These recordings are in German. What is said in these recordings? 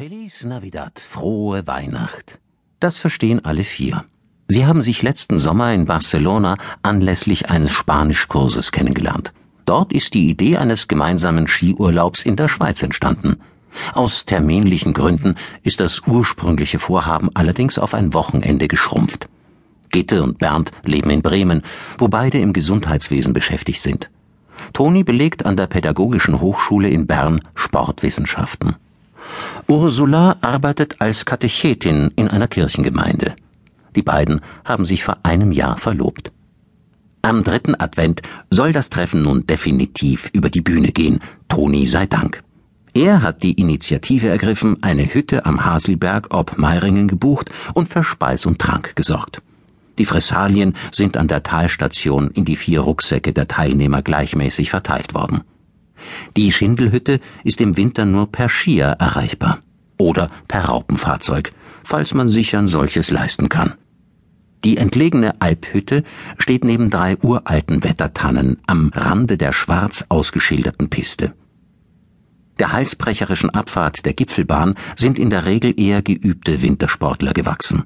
Feliz Navidad, frohe Weihnacht. Das verstehen alle vier. Sie haben sich letzten Sommer in Barcelona anlässlich eines Spanischkurses kennengelernt. Dort ist die Idee eines gemeinsamen Skiurlaubs in der Schweiz entstanden. Aus terminlichen Gründen ist das ursprüngliche Vorhaben allerdings auf ein Wochenende geschrumpft. Gitte und Bernd leben in Bremen, wo beide im Gesundheitswesen beschäftigt sind. Toni belegt an der Pädagogischen Hochschule in Bern Sportwissenschaften. Ursula arbeitet als Katechetin in einer Kirchengemeinde. Die beiden haben sich vor einem Jahr verlobt. Am dritten Advent soll das Treffen nun definitiv über die Bühne gehen, Toni sei Dank. Er hat die Initiative ergriffen, eine Hütte am Hasliberg ob Meiringen gebucht und für Speis und Trank gesorgt. Die Fressalien sind an der Talstation in die vier Rucksäcke der Teilnehmer gleichmäßig verteilt worden. Die Schindelhütte ist im Winter nur per Skier erreichbar oder per Raupenfahrzeug, falls man sich ein solches leisten kann. Die entlegene Alphütte steht neben drei uralten Wettertannen am Rande der schwarz ausgeschilderten Piste. Der halsbrecherischen Abfahrt der Gipfelbahn sind in der Regel eher geübte Wintersportler gewachsen.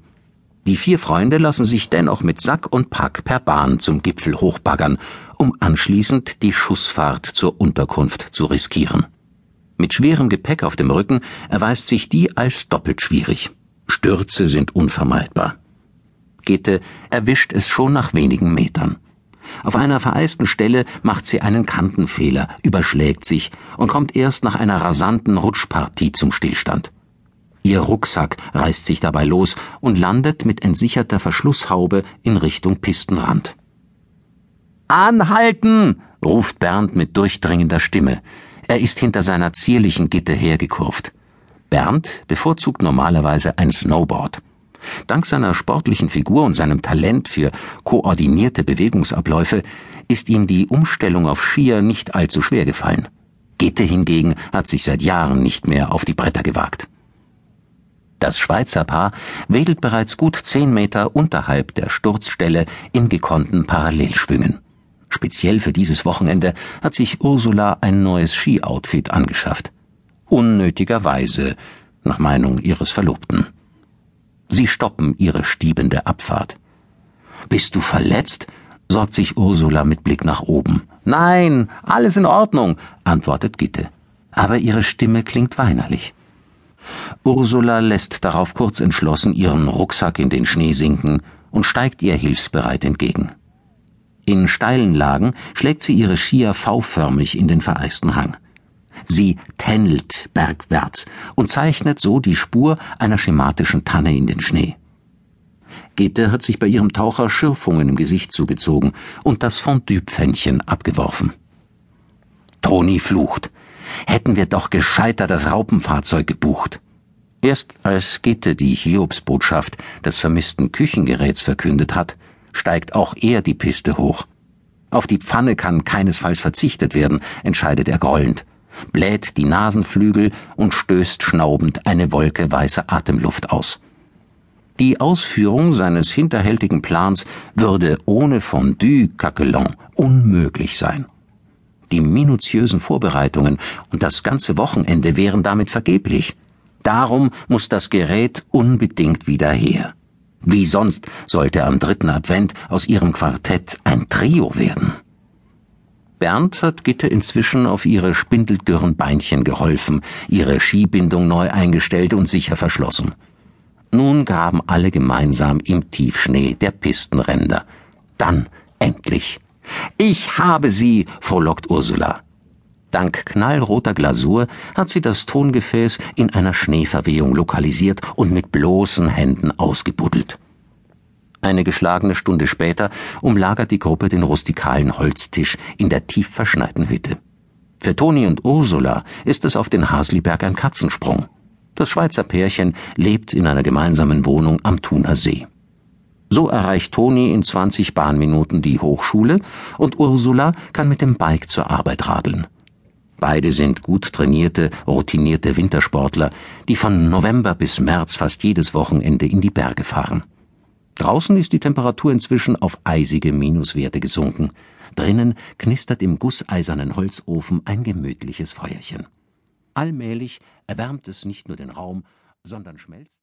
Die vier Freunde lassen sich dennoch mit Sack und Pack per Bahn zum Gipfel hochbaggern, um anschließend die Schussfahrt zur Unterkunft zu riskieren. Mit schwerem Gepäck auf dem Rücken erweist sich die als doppelt schwierig. Stürze sind unvermeidbar. Gitte erwischt es schon nach wenigen Metern. Auf einer vereisten Stelle macht sie einen Kantenfehler, überschlägt sich und kommt erst nach einer rasanten Rutschpartie zum Stillstand. Ihr Rucksack reißt sich dabei los und landet mit entsicherter Verschlusshaube in Richtung Pistenrand. Anhalten! ruft Bernd mit durchdringender Stimme. Er ist hinter seiner zierlichen Gitte hergekurvt. Bernd bevorzugt normalerweise ein Snowboard. Dank seiner sportlichen Figur und seinem Talent für koordinierte Bewegungsabläufe ist ihm die Umstellung auf Skier nicht allzu schwer gefallen. Gitte hingegen hat sich seit Jahren nicht mehr auf die Bretter gewagt. Das Schweizer Paar wedelt bereits gut zehn Meter unterhalb der Sturzstelle in gekonnten Parallelschwüngen. Speziell für dieses Wochenende hat sich Ursula ein neues Skioutfit angeschafft. Unnötigerweise, nach Meinung ihres Verlobten. Sie stoppen ihre stiebende Abfahrt. Bist du verletzt? sorgt sich Ursula mit Blick nach oben. Nein, alles in Ordnung, antwortet Gitte. Aber ihre Stimme klingt weinerlich. Ursula lässt darauf kurz entschlossen ihren Rucksack in den Schnee sinken und steigt ihr hilfsbereit entgegen. In steilen Lagen schlägt sie ihre Skier V-förmig in den vereisten Hang. Sie tändelt bergwärts und zeichnet so die Spur einer schematischen Tanne in den Schnee. Gitte hat sich bei ihrem Taucher Schürfungen im Gesicht zugezogen und das Fondue-Pfännchen abgeworfen. Toni flucht. Hätten wir doch gescheiter das Raupenfahrzeug gebucht. Erst als Gitte die Hiobsbotschaft des vermissten Küchengeräts verkündet hat, steigt auch er die Piste hoch. Auf die Pfanne kann keinesfalls verzichtet werden, entscheidet er grollend, bläht die Nasenflügel und stößt schnaubend eine Wolke weißer Atemluft aus. Die Ausführung seines hinterhältigen Plans würde ohne Fondue Caquelon unmöglich sein. Die minutiösen Vorbereitungen und das ganze Wochenende wären damit vergeblich. Darum muss das Gerät unbedingt wieder her. Wie sonst sollte am dritten Advent aus ihrem Quartett ein Trio werden. Bernd hat Gitte inzwischen auf ihre spindeldürren Beinchen geholfen, ihre Skibindung neu eingestellt und sicher verschlossen. Nun graben alle gemeinsam im Tiefschnee der Pistenränder. Dann endlich ich habe sie, frohlockt Ursula. Dank knallroter Glasur hat sie das Tongefäß in einer Schneeverwehung lokalisiert und mit bloßen Händen ausgebuddelt. Eine geschlagene Stunde später umlagert die Gruppe den rustikalen Holztisch in der tief verschneiten Hütte. Für Toni und Ursula ist es auf den Hasliberg ein Katzensprung. Das Schweizer Pärchen lebt in einer gemeinsamen Wohnung am Thuner See. So erreicht Toni in 20 Bahnminuten die Hochschule und Ursula kann mit dem Bike zur Arbeit radeln. Beide sind gut trainierte, routinierte Wintersportler, die von November bis März fast jedes Wochenende in die Berge fahren. Draußen ist die Temperatur inzwischen auf eisige Minuswerte gesunken. Drinnen knistert im gusseisernen Holzofen ein gemütliches Feuerchen. Allmählich erwärmt es nicht nur den Raum, sondern schmelzt